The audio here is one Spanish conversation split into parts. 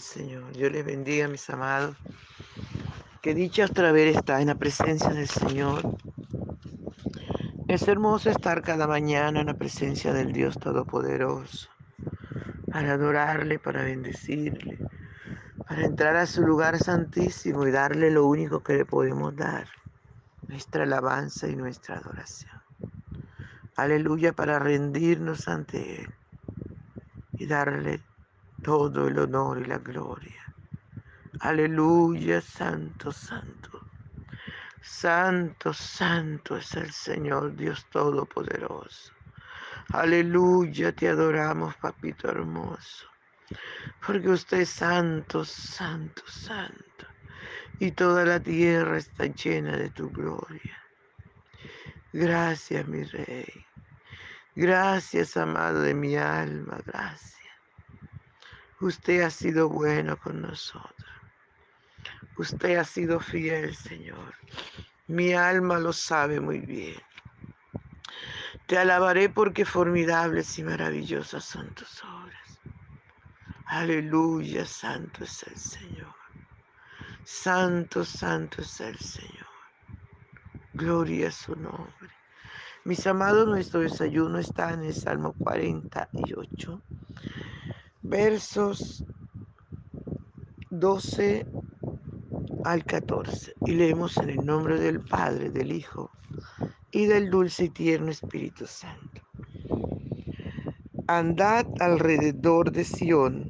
Señor. Dios les bendiga, mis amados. Que dicha otra vez está en la presencia del Señor. Es hermoso estar cada mañana en la presencia del Dios Todopoderoso. Para adorarle, para bendecirle, para entrar a su lugar santísimo y darle lo único que le podemos dar, nuestra alabanza y nuestra adoración. Aleluya, para rendirnos ante Él y darle todo el honor y la gloria. Aleluya, santo, santo. Santo, santo es el Señor Dios Todopoderoso. Aleluya, te adoramos, papito hermoso. Porque usted es santo, santo, santo. Y toda la tierra está llena de tu gloria. Gracias, mi rey. Gracias, amado de mi alma. Gracias. Usted ha sido bueno con nosotros. Usted ha sido fiel, Señor. Mi alma lo sabe muy bien. Te alabaré porque formidables y maravillosas son tus obras. Aleluya, santo es el Señor. Santo, santo es el Señor. Gloria a su nombre. Mis amados, nuestro desayuno está en el Salmo 48 versos 12 al 14. Y leemos en el nombre del Padre, del Hijo y del dulce y tierno Espíritu Santo. Andad alrededor de Sión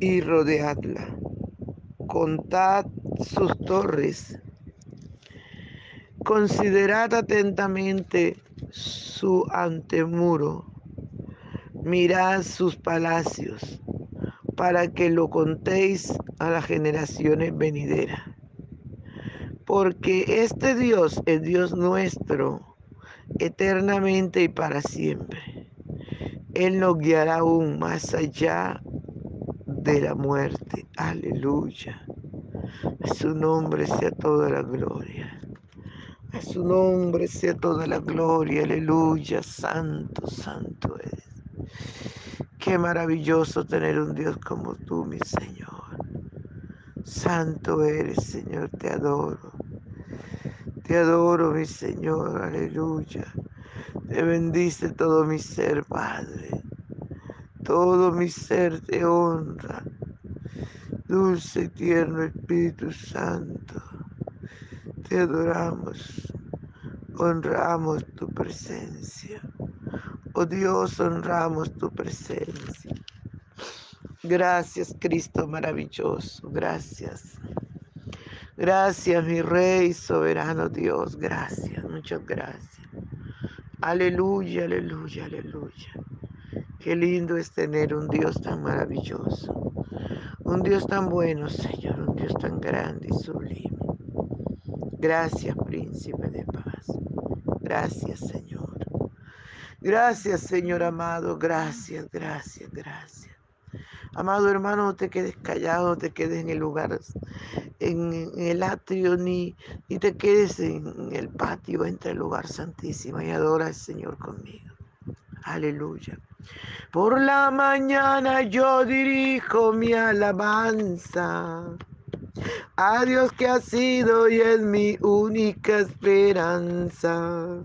y rodeadla. Contad sus torres. Considerad atentamente su antemuro mirad sus palacios, para que lo contéis a las generaciones venideras. Porque este Dios es Dios nuestro, eternamente y para siempre. Él nos guiará aún más allá de la muerte. Aleluya. A su nombre sea toda la gloria. A su nombre sea toda la gloria. Aleluya. Santo, santo es. Qué maravilloso tener un Dios como tú, mi Señor. Santo eres, Señor, te adoro. Te adoro, mi Señor, aleluya. Te bendice todo mi ser, Padre. Todo mi ser te honra. Dulce y tierno Espíritu Santo. Te adoramos. Honramos tu presencia. Dios, honramos tu presencia. Gracias, Cristo maravilloso. Gracias. Gracias, mi Rey, soberano Dios. Gracias, muchas gracias. Aleluya, aleluya, aleluya. Qué lindo es tener un Dios tan maravilloso. Un Dios tan bueno, Señor. Un Dios tan grande y sublime. Gracias, príncipe de paz. Gracias, Señor. Gracias, Señor amado. Gracias, gracias, gracias. Amado hermano, no te quedes callado, no te quedes en el lugar, en, el atrio, ni, ni te quedes en el patio, entre el lugar santísimo y adora al Señor conmigo. Aleluya. Por la mañana yo dirijo mi alabanza a Dios que ha sido y es mi única esperanza.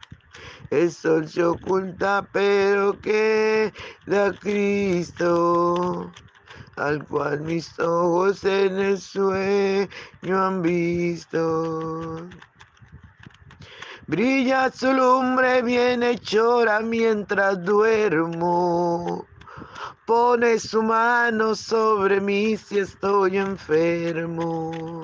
El sol se oculta, pero queda Cristo, al cual mis ojos en el sueño han visto. Brilla su lumbre bien hechora mientras duermo. Pone su mano sobre mí si estoy enfermo.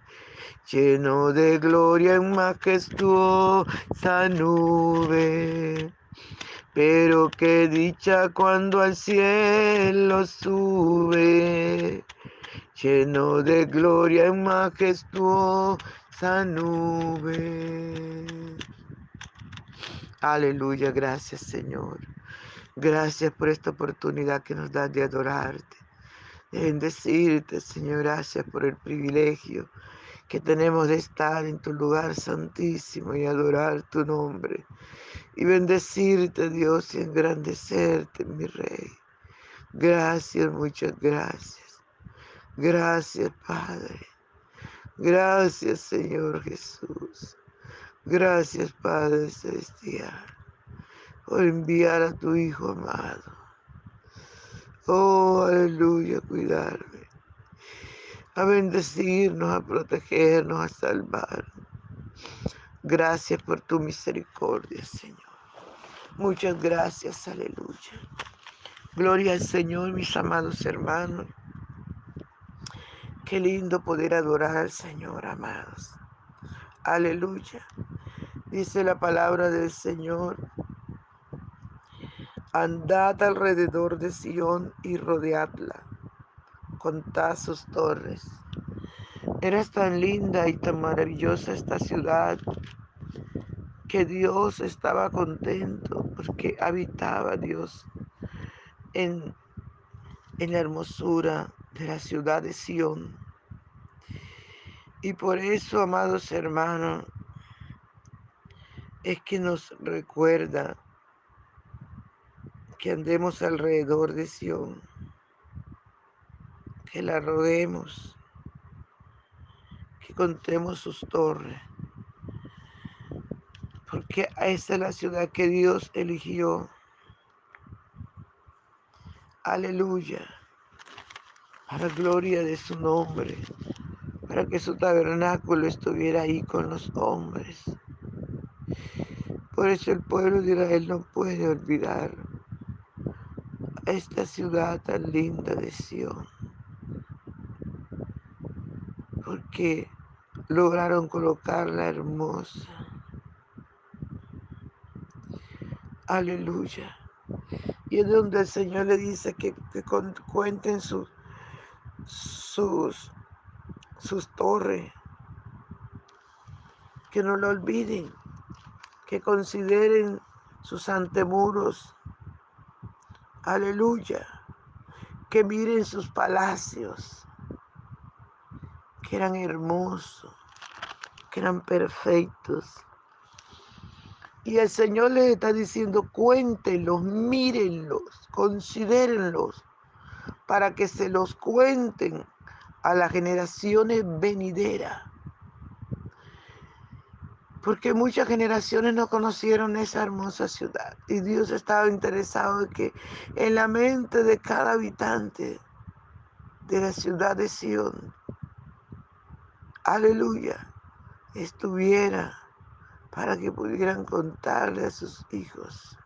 lleno de gloria en majestuosa nube. Pero qué dicha cuando al cielo sube, lleno de gloria en majestuosa nube. Aleluya, gracias Señor. Gracias por esta oportunidad que nos das de adorarte, de bendecirte, Señor. Gracias por el privilegio que tenemos de estar en tu lugar santísimo y adorar tu nombre. Y bendecirte, Dios, y engrandecerte, mi Rey. Gracias, muchas gracias. Gracias, Padre. Gracias, Señor Jesús. Gracias, Padre Celestial, por enviar a tu Hijo amado. Oh, aleluya, cuidarme, a bendecirnos, a protegernos, a salvar. Gracias por tu misericordia, Señor. Muchas gracias, aleluya. Gloria al Señor, mis amados hermanos. Qué lindo poder adorar al Señor, amados. Aleluya. Dice la palabra del Señor. Andad alrededor de Sión y rodeadla. Contad sus torres. Era tan linda y tan maravillosa esta ciudad que Dios estaba contento porque habitaba Dios en, en la hermosura de la ciudad de Sión. Y por eso, amados hermanos, es que nos recuerda que andemos alrededor de Sión, que la rodeemos, que contemos sus torres, porque esa es la ciudad que Dios eligió. Aleluya, a la gloria de su nombre, para que su tabernáculo estuviera ahí con los hombres. Por eso el pueblo de Israel no puede olvidar esta ciudad tan linda de Sion. Porque lograron colocarla hermosa. Aleluya. Y es donde el Señor le dice que, cuenten sus, sus, sus torres. Que no lo olviden que consideren sus antemuros. Aleluya. Que miren sus palacios, que eran hermosos. que eran perfectos. Y el Señor les está diciendo, cuéntenlos, mírenlos, considérenlos, para que se los cuenten a las generaciones venideras. Porque muchas generaciones no conocieron esa hermosa ciudad. Y Dios estaba interesado en que en la mente de cada habitante de la ciudad de Sion, aleluya, estuviera para que pudieran contarle a sus hijos,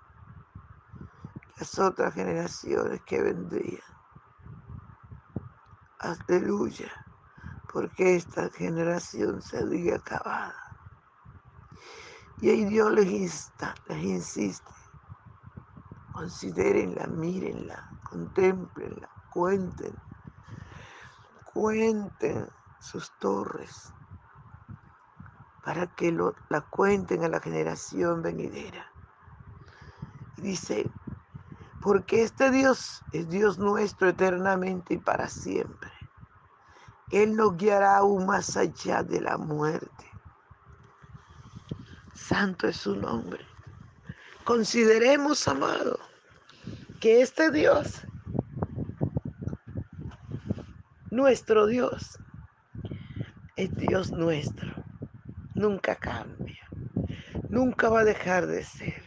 las otras generaciones que vendrían. Aleluya, porque esta generación se había acabada. Y ahí Dios les insta, les insiste, considérenla, mírenla, contemplenla, cuenten, cuenten sus torres, para que lo, la cuenten a la generación venidera. Y dice, porque este Dios es Dios nuestro eternamente y para siempre. Él nos guiará aún más allá de la muerte. Santo es su nombre. Consideremos, amado, que este Dios, nuestro Dios, es Dios nuestro nunca cambia, nunca va a dejar de ser.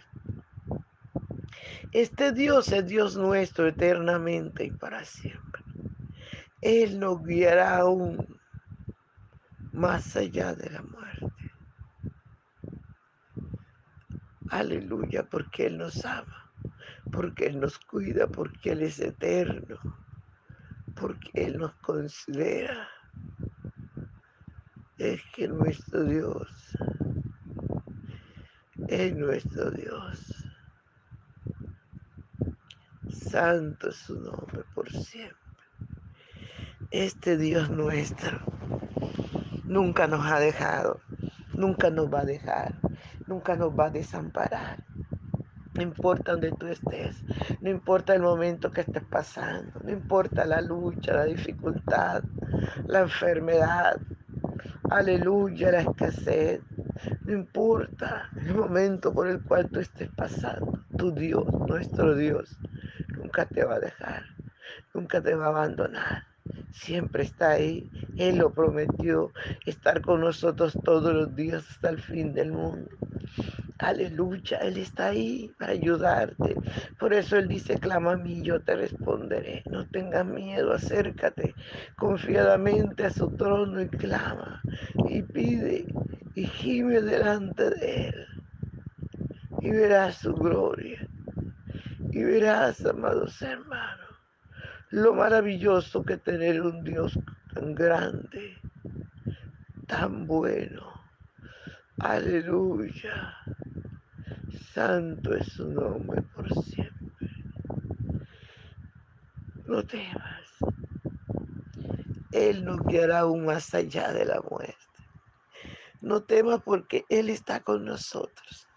Este Dios es Dios nuestro eternamente y para siempre. Él nos guiará aún más allá de la muerte. Aleluya, porque Él nos ama, porque Él nos cuida, porque Él es eterno, porque Él nos considera. Es que nuestro Dios es nuestro Dios. Santo es su nombre por siempre. Este Dios nuestro nunca nos ha dejado, nunca nos va a dejar, nunca nos va a desamparar. No importa donde tú estés, no importa el momento que estés pasando, no importa la lucha, la dificultad, la enfermedad, aleluya, la escasez, no importa el momento por el cual tú estés pasando, tu Dios, nuestro Dios, nunca te va a dejar, nunca te va a abandonar. Siempre está ahí. Él lo prometió, estar con nosotros todos los días hasta el fin del mundo. Aleluya, Él está ahí para ayudarte. Por eso Él dice, clama a mí, yo te responderé. No tengas miedo, acércate confiadamente a su trono y clama y pide y gime delante de Él. Y verás su gloria. Y verás, amados hermanos, lo maravilloso que tener un Dios tan grande, tan bueno. Aleluya. Santo es su nombre por siempre. No temas. Él nos guiará aún más allá de la muerte. No temas porque Él está con nosotros.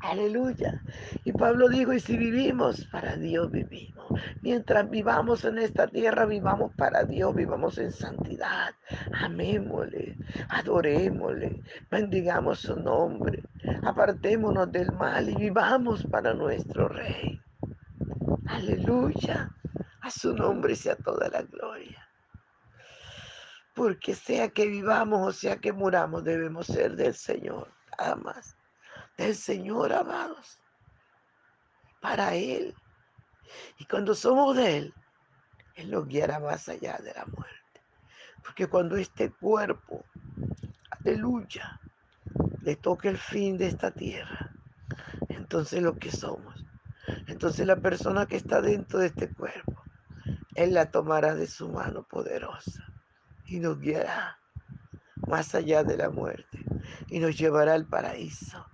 Aleluya. Y Pablo dijo, y si vivimos, para Dios vivimos. Mientras vivamos en esta tierra, vivamos para Dios, vivamos en santidad. Amémosle, adorémosle, bendigamos su nombre. Apartémonos del mal y vivamos para nuestro Rey. Aleluya. A su nombre sea toda la gloria. Porque sea que vivamos o sea que muramos, debemos ser del Señor. Nada del Señor, amados, para Él. Y cuando somos de Él, Él nos guiará más allá de la muerte. Porque cuando este cuerpo, aleluya, le toque el fin de esta tierra, entonces lo que somos, entonces la persona que está dentro de este cuerpo, Él la tomará de su mano poderosa y nos guiará más allá de la muerte y nos llevará al paraíso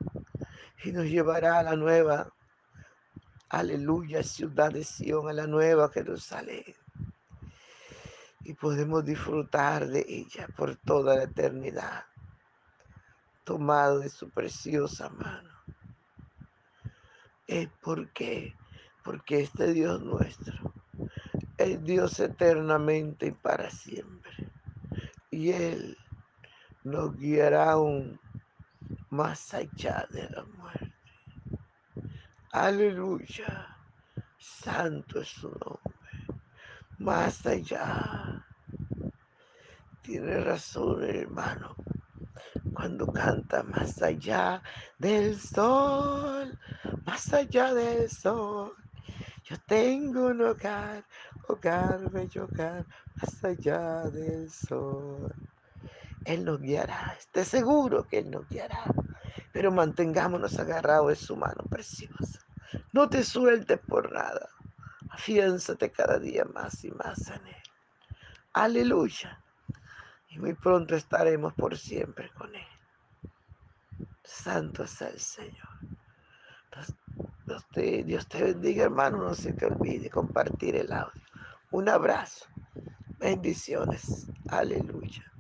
y nos llevará a la nueva, aleluya, ciudad de Sion, a la nueva Jerusalén. Y podemos disfrutar de ella por toda la eternidad, tomado de su preciosa mano. Es porque, porque este Dios nuestro es Dios eternamente y para siempre. Y Él nos guiará aún más allá de la muerte. Aleluya. Santo es su nombre. Más allá. Tiene razón, hermano. Cuando canta más allá del sol, más allá del sol. Yo tengo un hogar, hogar, bello hogar, más allá del sol. Él nos guiará, esté seguro que Él nos guiará, pero mantengámonos agarrados de su mano preciosa. No te sueltes por nada, afiánzate cada día más y más en Él. Aleluya. Y muy pronto estaremos por siempre con Él. Santo es el Señor. Te, Dios te bendiga, hermano. No se te olvide compartir el audio. Un abrazo. Bendiciones. Aleluya.